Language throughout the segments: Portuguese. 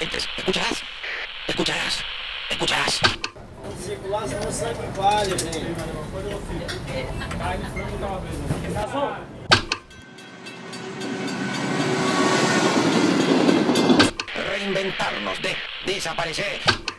entres, escucharás, escucharás, escucharás. Reinventarnos de desaparecer.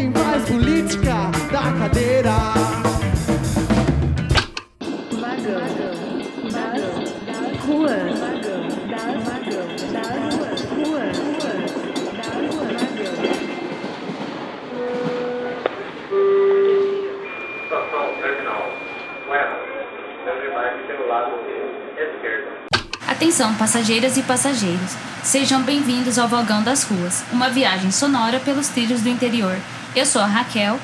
Não mata quem faz política da cadeira. Vagão das ruas. Das das ruas. Das vagão. Estação terminal. Bueno, desembarque pelo lado esquerdo. Atenção, passageiras e passageiros. Sejam bem-vindos ao Vagão das Ruas, uma viagem sonora pelos trilhos do interior. Eu sou a Raquel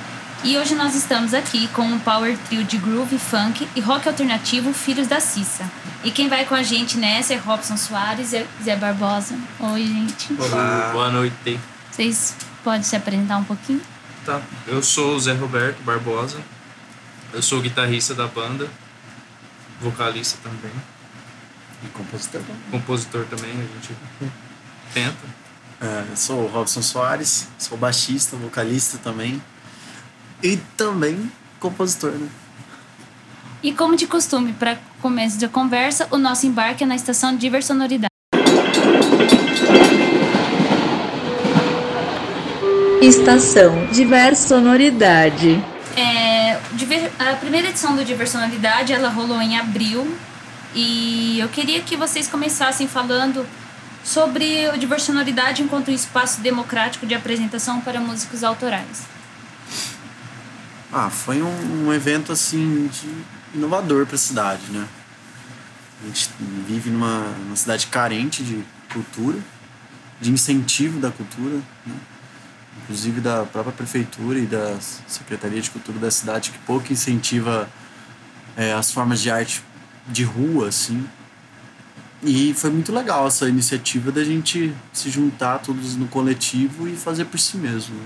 e hoje nós estamos aqui com um power trio de groove, funk e rock alternativo Filhos da Cissa. E quem vai com a gente nessa é Robson Soares e Zé Barbosa. Oi, gente. Olá. Boa noite. Vocês podem se apresentar um pouquinho? Tá. Eu sou o Zé Roberto Barbosa. Eu sou guitarrista da banda, vocalista também, E compositor também. compositor também, a gente tenta. É, eu sou o Robson Soares, sou baixista, vocalista também. E também compositor, né? E como de costume, para começo da conversa, o nosso embarque é na estação Diversonoridade. Estação Diversonoridade. É, a primeira edição do Diversionalidade ela rolou em abril e eu queria que vocês começassem falando sobre o Diversionalidade enquanto um espaço democrático de apresentação para músicos autorais. Ah, foi um, um evento assim de inovador para a cidade, né? A gente vive numa, numa cidade carente de cultura, de incentivo da cultura, né? inclusive da própria prefeitura e da secretaria de cultura da cidade que pouco incentiva é, as formas de arte de rua, assim. E foi muito legal essa iniciativa da gente se juntar todos no coletivo e fazer por si mesmo.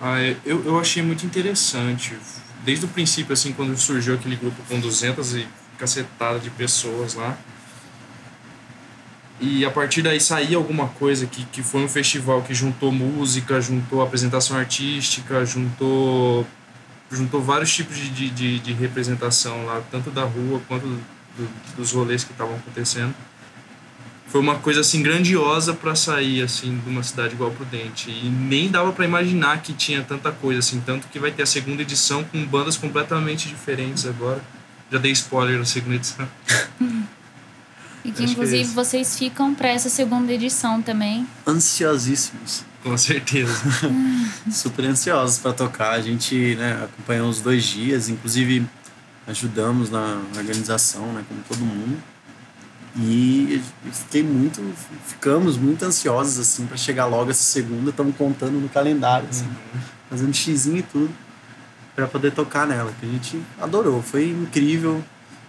Ah, eu, eu achei muito interessante. Desde o princípio, assim, quando surgiu aquele grupo com 200 e cacetada de pessoas lá. E a partir daí saía alguma coisa que, que foi um festival que juntou música, juntou apresentação artística, juntou, juntou vários tipos de, de, de representação lá, tanto da rua quanto do- dos rolês que estavam acontecendo. Foi uma coisa assim grandiosa para sair assim de uma cidade igual Prudente e nem dava para imaginar que tinha tanta coisa assim, tanto que vai ter a segunda edição com bandas completamente diferentes agora. Já dei spoiler na segunda edição. E que Acho que é inclusive vocês ficam para essa segunda edição também. Ansiosíssimos. Com certeza. super ansiosos para tocar. A gente né, acompanhou os dois dias, inclusive ajudamos na organização, né, como todo mundo. E fiquei muito, ficamos muito ansiosos assim para chegar logo essa segunda. Estamos contando no calendário, assim, fazendo xizinho e tudo para poder tocar nela. Que a gente adorou, foi incrível.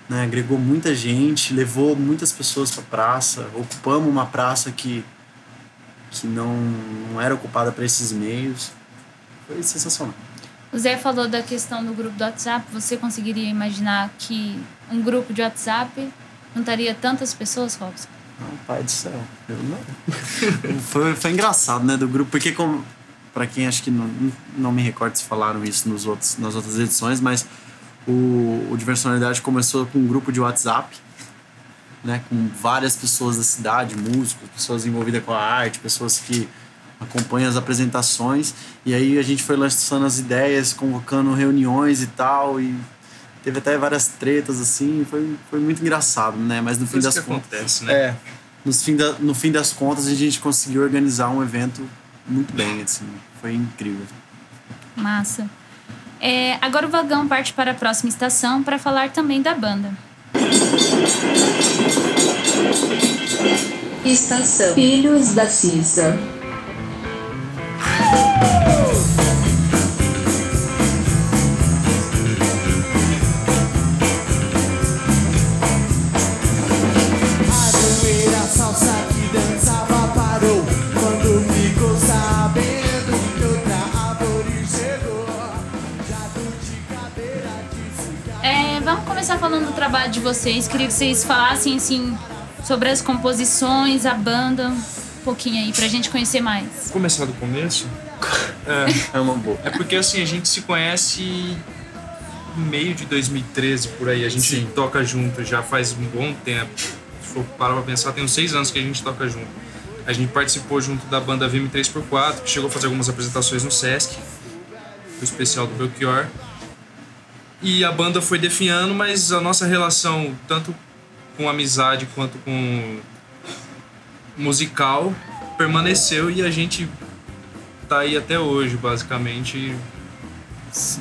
Né, agregou muita gente, levou muitas pessoas para praça, ocupamos uma praça que que não, não era ocupada para esses meios. Foi sensacional. O Zé falou da questão do grupo do WhatsApp. Você conseguiria imaginar que um grupo de WhatsApp não estaria tantas pessoas, Robson? Não, pai do céu. Eu não. foi, foi engraçado, né, do grupo, porque como para quem acho que não, não me recordo se falaram isso nos outros, nas outras edições, mas o, o Diversionalidade começou com um grupo de WhatsApp, né, com várias pessoas da cidade, músicos, pessoas envolvidas com a arte, pessoas que acompanham as apresentações, e aí a gente foi lançando as ideias, convocando reuniões e tal, e teve até várias tretas assim, foi, foi muito engraçado, né, mas no fim Coisa das que contas acontece, né? é. No fim, da, no fim das contas, a gente conseguiu organizar um evento muito bem, assim. Foi incrível. Massa. É, agora o vagão parte para a próxima estação para falar também da banda. Estação Filhos da Cisa. Trabalho de vocês. Queria que vocês falassem assim sobre as composições, a banda, um pouquinho aí pra gente conhecer mais. Começar do começo? É, É uma boa. é porque assim, a gente se conhece no meio de 2013 por aí. A gente Sim. toca junto já faz um bom tempo. Se for parar pra pensar, tem uns seis anos que a gente toca junto. A gente participou junto da banda VM3x4, que chegou a fazer algumas apresentações no Sesc, o especial do Belchior. E a banda foi definhando, mas a nossa relação, tanto com amizade quanto com musical, permaneceu e a gente tá aí até hoje, basicamente,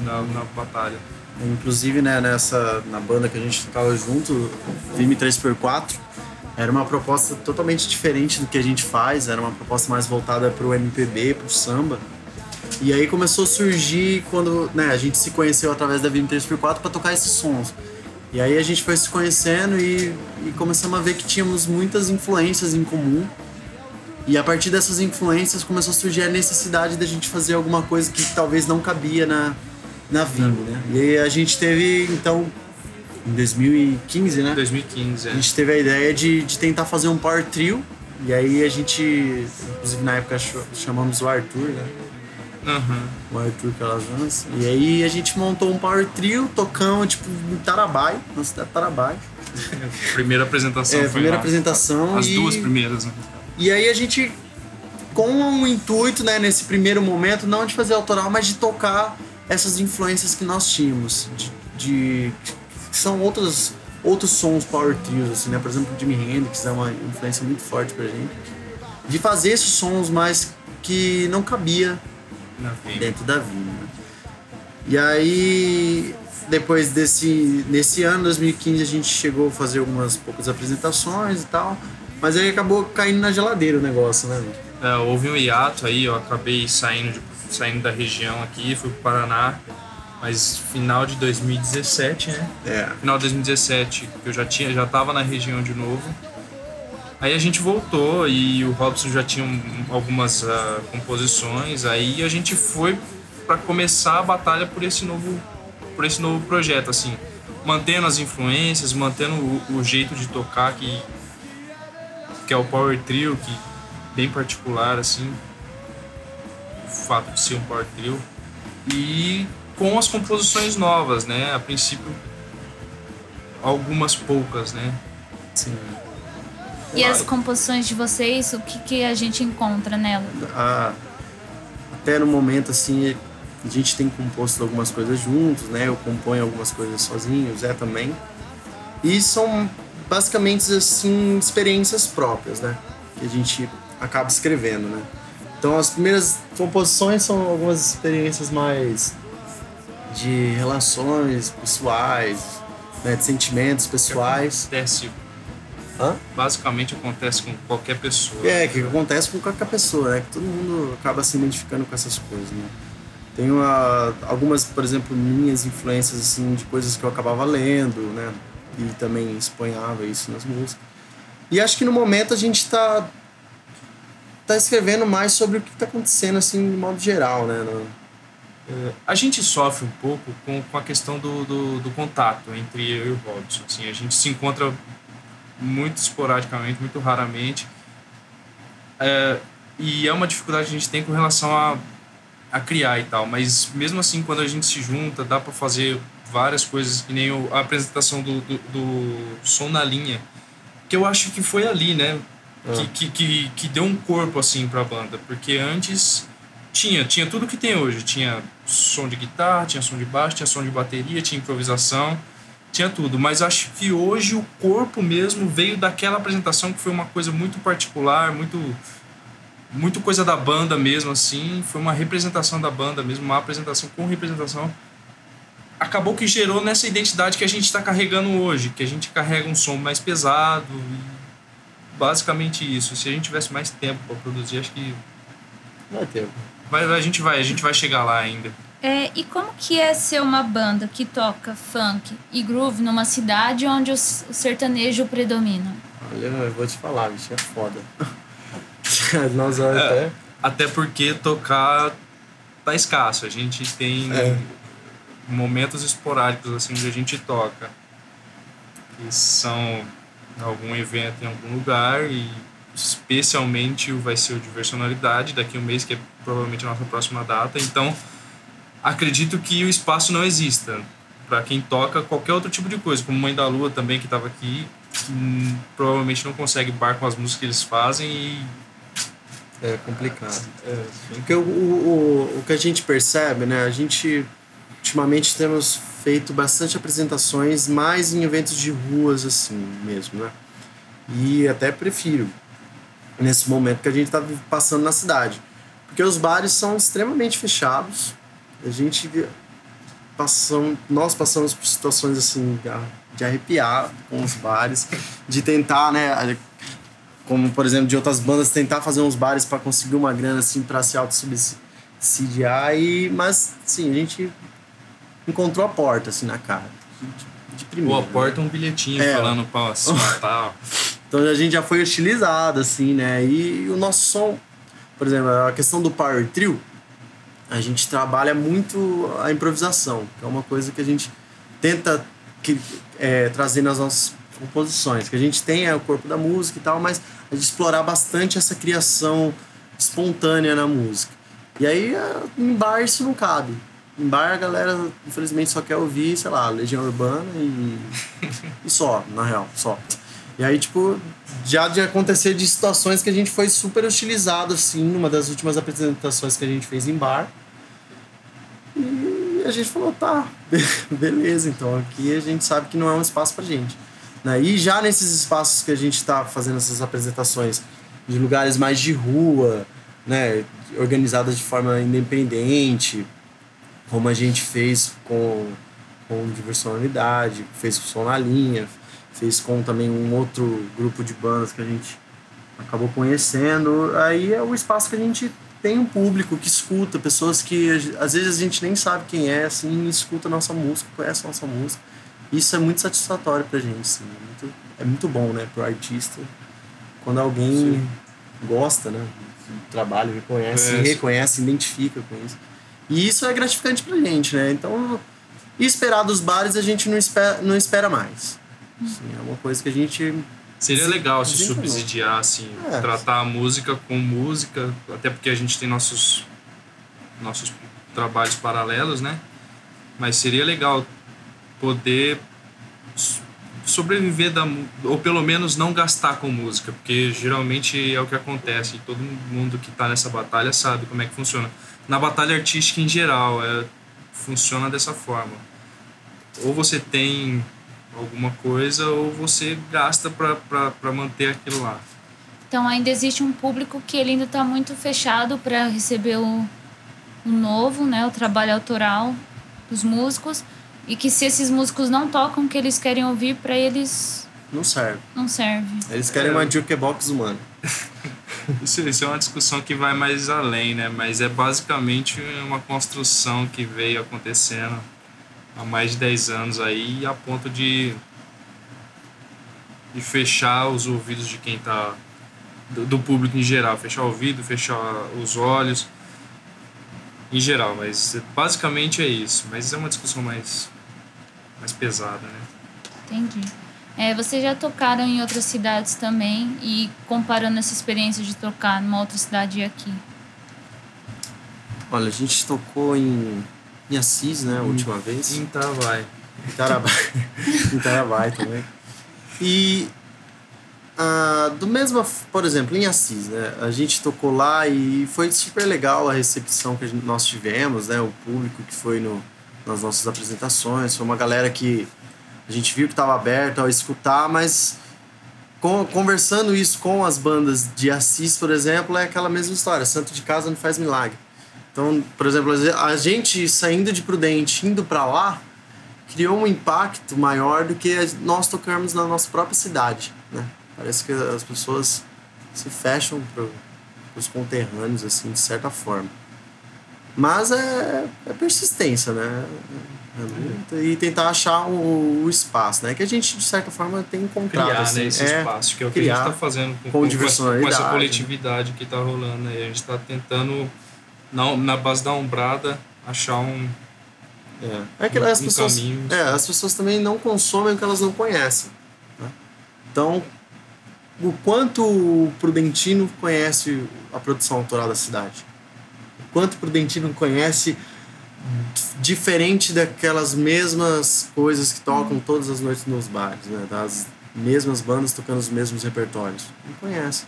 na, na batalha. Inclusive, né, nessa, na banda que a gente tocava junto, Vime 3x4, era uma proposta totalmente diferente do que a gente faz, era uma proposta mais voltada pro MPB, pro samba. E aí começou a surgir quando né, a gente se conheceu através da Vime 3x4 para tocar esses sons. E aí a gente foi se conhecendo e, e começamos a ver que tínhamos muitas influências em comum. E a partir dessas influências começou a surgir a necessidade da gente fazer alguma coisa que talvez não cabia na, na Vimeo, né? E a gente teve, então, em 2015, né? 2015, A é. gente teve a ideia de, de tentar fazer um power trio. E aí a gente, inclusive na época ch- chamamos o Arthur, né? Aham. O Arthur Calazans. E aí a gente montou um power trio, tocamos tipo em Tarabai, na cidade de Tarabai. Primeira apresentação É, primeira lá. apresentação. As e... duas primeiras, né? E aí a gente, com o intuito, né, nesse primeiro momento, não de fazer autoral, mas de tocar essas influências que nós tínhamos, de, de- que são outros outros sons power trios, assim, né? Por exemplo, Jimi Hendrix é uma influência muito forte pra gente. De fazer esses sons mais que não cabia. Dentro da vida. né? E aí, depois desse nesse ano, 2015, a gente chegou a fazer algumas poucas apresentações e tal, mas aí acabou caindo na geladeira o negócio, né? É, houve um hiato aí, eu acabei saindo, de- saindo da região aqui, fui pro Paraná, mas final de 2017, né? É. Final de 2017, que eu já tinha, já tava na região de novo. Aí a gente voltou e o Robson já tinha um- algumas ah, composições, aí a gente foi para começar a batalha por esse novo por esse novo projeto assim, mantendo as influências, mantendo o, o jeito de tocar que que é o power trio, que bem particular assim, o fato de ser um power trio e com as composições novas, né? A princípio algumas poucas, né? Sim. E as composições de vocês, o que, que a gente encontra nela? A- até no momento, assim, a gente tem composto algumas coisas juntos, né? Eu componho algumas coisas sozinho, o Zé também. E são basicamente, assim, experiências próprias, né? Que a gente acaba escrevendo, né? Então, as primeiras composições são algumas experiências mais de relações pessoais, né? De sentimentos pessoais. Acontece, Hã? basicamente acontece com qualquer pessoa. É, que acontece com qualquer pessoa, né? Que todo mundo acaba se identificando com essas coisas, né? Tenho ah, algumas, por exemplo, minhas influências, assim, de coisas que eu acabava lendo, né? E também exponhava isso nas músicas. E acho que no momento a gente tá, tá escrevendo mais sobre o que tá acontecendo, assim, de modo geral, né? No- A gente sofre um pouco com, com a questão do, do, do contato entre eu e o Robson. Assim, a gente se encontra muito esporadicamente, muito raramente. É, e é uma dificuldade que a gente tem com relação a, a criar e tal. Mas mesmo assim, quando a gente se junta, dá para fazer várias coisas, que nem a apresentação do, do, do Som na Linha. Que eu acho que foi ali, né? Que, que, que, que deu um corpo assim pra banda. Porque antes tinha, tinha tudo que tem hoje. Tinha som de guitarra, tinha som de baixo, tinha som de bateria, tinha improvisação, tinha tudo. Mas acho que hoje o corpo mesmo veio daquela apresentação que foi uma coisa muito particular, muito muito coisa da banda mesmo assim. Foi uma representação da banda mesmo, uma apresentação com representação. Acabou que gerou nessa identidade que a gente está carregando hoje, que a gente carrega um som mais pesado. basicamente isso. Se a gente tivesse mais tempo para produzir, acho que Vai ter. vai, a gente vai, a gente vai chegar lá ainda. É, e como que é ser uma banda que toca funk e groove numa cidade onde o sertanejo predomina? Olha, eu vou te falar, bicho, é foda. Nós É. até. Até porque tocar tá escasso. A gente tem É. momentos esporádicos assim onde a gente toca. Que são algum evento em algum lugar e especialmente o vai ser o Diversionalidade daqui a um mês, que é provavelmente a nossa próxima data. Então, acredito que o espaço não exista para quem toca qualquer outro tipo de coisa, como Mãe da Lua também que estava aqui, hum, provavelmente não consegue bar com as músicas que eles fazem e É complicado. Porque o, o, o, o que a gente percebe, né? A gente ultimamente temos feito bastante apresentações mais em eventos de ruas assim mesmo, né? E até prefiro nesse momento que a gente está passando na cidade. Porque os bares são extremamente fechados. A gente passam, nós passamos por situações assim de a- arrepiar com os bares, de tentar, né, como por exemplo de outras bandas tentar fazer uns bares para conseguir uma grana assim para se autossubsidiar e mas sim a gente encontrou a porta assim na cara de, de primeira Pô, né? aporta um bilhetinho É. falando pra se matar. então a gente já foi utilizado assim né e o nosso som por exemplo a questão do power trio a gente trabalha muito a improvisação que é uma coisa que a gente tenta que, é, trazer nas nossas composições que a gente tem é o corpo da música e tal mas a gente explorar bastante essa criação espontânea na música e aí é, em bar isso não cabe em bar a galera infelizmente só quer ouvir sei lá Legião Urbana e, e só na real só e aí, tipo, já de acontecer de situações que a gente foi super utilizado, assim, numa das últimas apresentações que a gente fez em bar. E a gente falou, tá, beleza, então aqui a gente sabe que não é um espaço pra gente. Né? E já nesses espaços que a gente tá fazendo essas apresentações de lugares mais de rua, né, organizadas de forma independente, como a gente fez com, com Diversionalidade, fez com Som na Linha, fez com também um outro grupo de bandas que a gente acabou conhecendo. Aí é o espaço que a gente tem um público que escuta, pessoas que às vezes a gente nem sabe quem é, assim, escuta a nossa música, conhece a nossa música. Isso é muito satisfatório pra gente, assim, é muito, é muito bom, né, pro artista, quando alguém gosta, né, do trabalho, reconhece, É. reconhece, identifica com isso. E isso é gratificante pra gente, né, então, e esperar dos bares a gente não espera, não espera mais. Assim, é uma coisa que a gente Seria legal se subsidiar, assim, É. tratar a música com música, até porque a gente tem nossos, nossos trabalhos paralelos, né? Mas seria legal poder sobreviver da ou pelo menos não gastar com música, porque geralmente é o que acontece, e todo mundo que está nessa batalha sabe como é que funciona. Na batalha artística em geral, é, funciona dessa forma. Ou você tem alguma coisa ou você gasta para manter aquilo lá. Então ainda existe um público que ele ainda está muito fechado para receber o, o novo, né, o trabalho autoral dos músicos e que se esses músicos não tocam o que eles querem ouvir para eles não serve. não serve. Eles querem É. uma jukebox humana. Isso, isso é uma discussão que vai mais além, né? Mas é basicamente uma construção que veio acontecendo há mais de 10 anos aí, a ponto de, de fechar os ouvidos de quem tá. Do, do público em geral, fechar o ouvido, fechar os olhos. Em geral, mas basicamente é isso. Mas é uma discussão mais, mais pesada, né? Entendi. É, vocês já tocaram em outras cidades também e comparando essa experiência de tocar numa outra cidade e aqui. Olha, a gente tocou em, em Assis, né, a última vez. Em Tarabai. em Tarabai também. E ah, do mesmo, por exemplo, em Assis, né? A gente tocou lá e foi super legal a recepção que gente- nós tivemos, né? O público que foi no, nas nossas apresentações. Foi uma galera que a gente viu que estava aberta a escutar, mas com- conversando isso com as bandas de Assis, por exemplo, é aquela mesma história. Santo de casa não faz milagre. Então, por exemplo, a gente saindo de Prudente, indo para lá, criou um impacto maior do que nós tocarmos na nossa própria cidade, né? Parece que as pessoas se fecham para os conterrâneos, assim, de certa forma. Mas é, é persistência, né? É e tentar achar o, o espaço, né? Que a gente, de certa forma, tem encontrado. Criar assim, né, esse é, espaço, que é o que a gente está fazendo com, com com, diversionalidade. com essa coletividade que está rolando aí. A gente está tentando, na, na base da Umbrada, achar um, É, é que as um pessoas, caminho. é, as pessoas também não consomem o que elas não conhecem. né? Então, o quanto o Prudentino conhece a produção autoral da cidade? O quanto o Prudentino conhece diferente daquelas mesmas coisas que tocam todas as noites nos bares, né? Das mesmas bandas tocando os mesmos repertórios. Não conhece.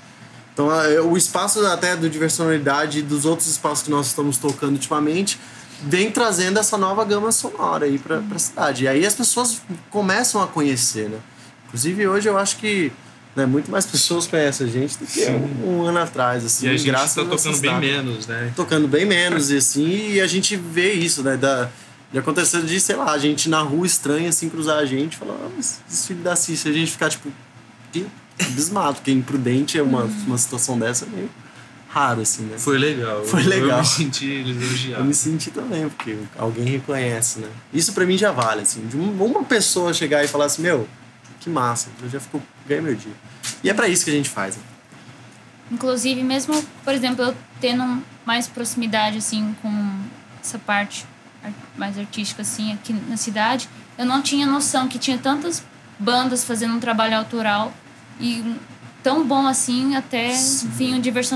Então, a- o espaço até do Diversionalidade e dos outros espaços que nós estamos tocando ultimamente vem trazendo essa nova gama sonora aí pra, pra cidade. E aí as pessoas começam a conhecer, né? Inclusive, hoje eu acho que né, muito mais pessoas conhecem a gente do que um, um ano atrás, assim, E a gente graças a tocando bem menos, né? tocando bem menos e assim, e a gente vê isso, né? Da, de acontecer de, sei lá, a gente na rua estranha, assim, cruzar a gente e falar, ah, mas esse filho da Cícia, a gente ficar tipo, que abismado, porque imprudente é uma, uma situação dessa é meio raro, assim, né? Foi legal. Foi Eu- legal. Eu me senti elogiado. Eu me senti também, porque alguém reconhece, né? Isso pra mim já vale, assim, de um- uma pessoa chegar e falar assim, meu, que massa, eu já fico, ganhei meu dia. E é pra isso que a gente faz, né? Inclusive, mesmo, por exemplo, eu tendo mais proximidade, assim, com essa parte ar- mais artística, assim, aqui na cidade, eu não tinha noção que tinha tantas bandas fazendo um trabalho autoral e tão bom assim até, enfim, de verso-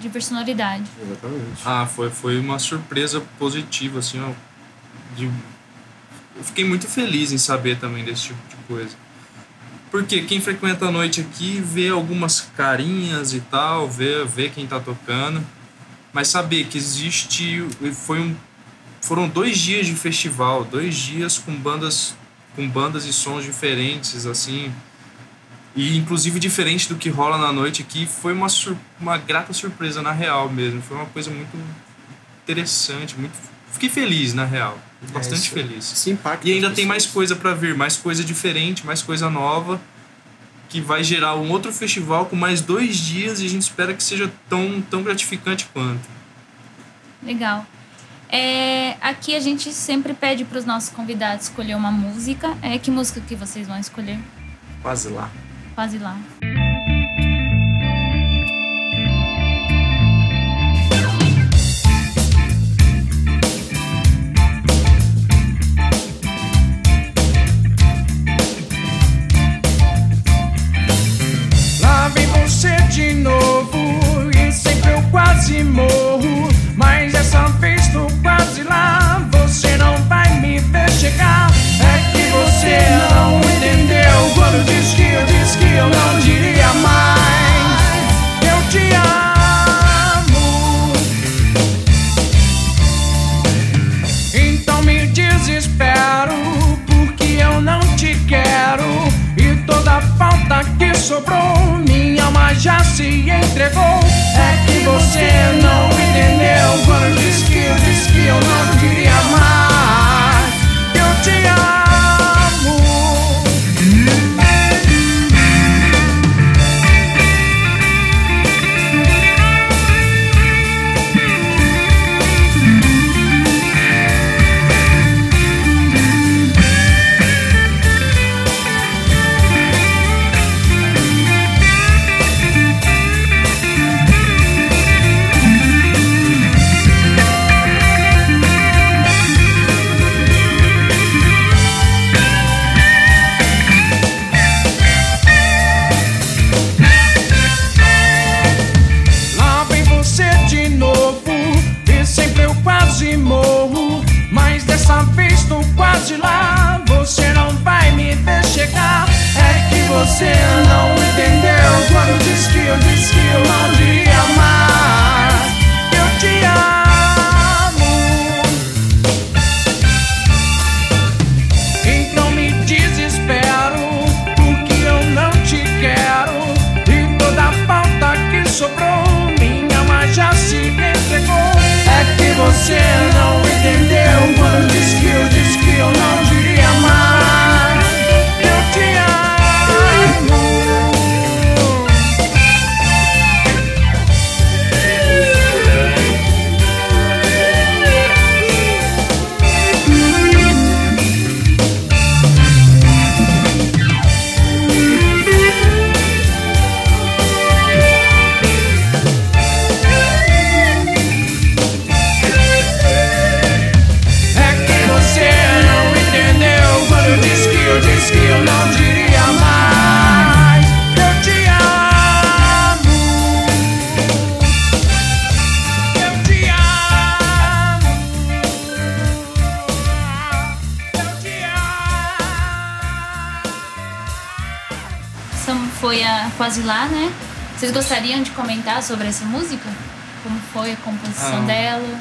de personalidade. Exatamente. Ah, foi, foi uma surpresa positiva, assim, ó. De... Eu fiquei muito feliz em saber também desse tipo de coisa. Porque quem frequenta a noite aqui vê algumas carinhas e tal, vê, vê quem tá tocando. Mas saber que existe. Foi um, foram dois dias de festival, dois dias com bandas, com bandas e sons diferentes, assim. E inclusive diferente do que rola na noite aqui, foi uma, sur- uma grata surpresa na real mesmo. Foi uma coisa muito interessante, muito. Fiquei feliz na real. Bastante isso- feliz. Impacta E ainda tem mais coisa pra vir, mais coisa diferente, mais coisa nova, que vai gerar um outro festival com mais dois dias e a gente espera que seja tão, tão gratificante quanto. Legal. É, aqui a gente sempre pede para os nossos convidados escolher uma música. É, que música que vocês vão escolher? Quase lá. Quase lá. Sobrou minha alma já se entregou. É que você não entendeu quando disse que eu disse que eu não queria mais. Quase Lá, né? Vocês gostariam de comentar sobre essa música? Como foi a composição Ah. dela?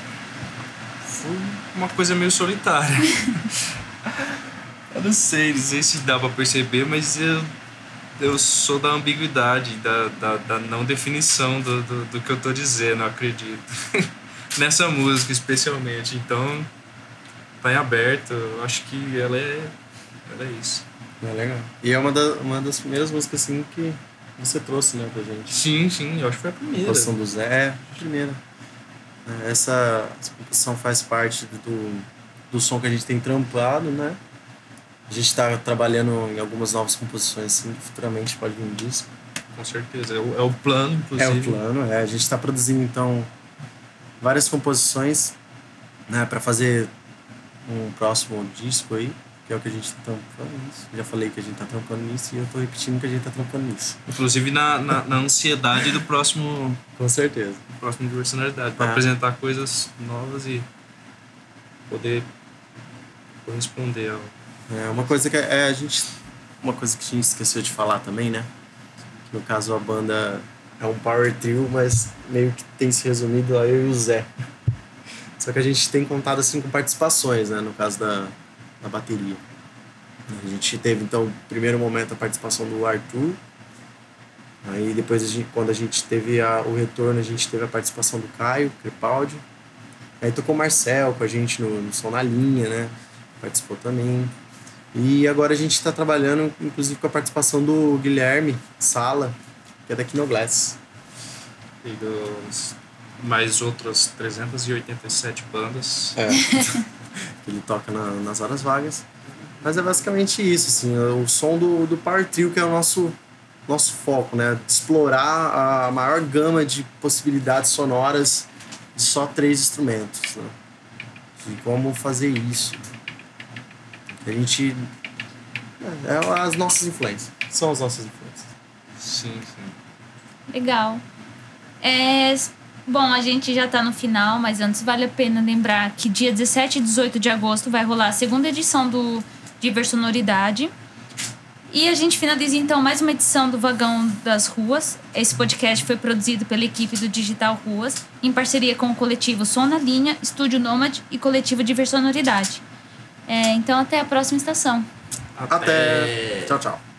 Foi uma coisa meio solitária. eu não sei, não sei se dá pra perceber, mas eu, eu sou da ambiguidade, da, da, da não definição do, do, do que eu tô dizendo, eu acredito. Nessa música, especialmente. Então, tá em aberto. Eu acho que ela é, ela é isso. É legal. E é uma, da, uma das primeiras músicas assim que você trouxe, né, pra gente. Sim, sim, eu acho que foi a A primeira. composição do Zé, a primeira. É, Essa, composição faz parte do, do som que a gente tem trampado, né? A gente está trabalhando em algumas novas composições, assim, que futuramente pode vir um disco. Com certeza. É o, é o plano, inclusive. É o plano, é. A gente está produzindo, então, várias composições, né, para fazer um próximo disco aí, que é o que a gente tá trampando nisso. Já falei que a gente tá trampando nisso e eu tô repetindo que a gente tá trampando nisso. Inclusive na, na, na ansiedade do próximo, Com certeza. do próximo diversionalidade, para Ah. apresentar coisas novas e poder corresponder ao. É uma coisa que é, a gente. Uma coisa que a gente esqueceu de falar também, né? Que no caso a banda é um power trio, mas meio que tem se resumido a eu e o Zé. Só que a gente tem contado assim com participações, né? No caso da, da bateria. A gente teve então, primeiro momento, a participação do Arthur. Aí depois, a gente, quando a gente teve a- o retorno, a gente teve a participação do Caio Crepaldi. Aí tocou o Marcel com a gente no, no Som na Linha, né? Participou também. E agora a gente está trabalhando, inclusive, com a participação do Guilherme Sala, que é da Kinoglass. E dos mais outras 387 bandas. É. que ele toca na- nas horas vagas. Mas é basicamente isso, assim, o som do, do Power Trio, que é o nosso, nosso foco, né? Explorar a maior gama de possibilidades sonoras de só três instrumentos, né? E como fazer isso. A gente... É, é as nossas influências. São as nossas influências. Sim, sim. Legal. É, bom, a gente já tá no final, mas antes vale a pena lembrar que dia 17 e 18 de agosto vai rolar a segunda edição do Diversonoridade. E a gente finaliza então mais uma edição do Vagão das Ruas. Esse podcast foi produzido pela equipe do Digital Ruas, em parceria com o coletivo Som na Linha, Estúdio Nômade e coletivo Diversonoridade. É, então até a próxima estação. Até. Tchau, tchau.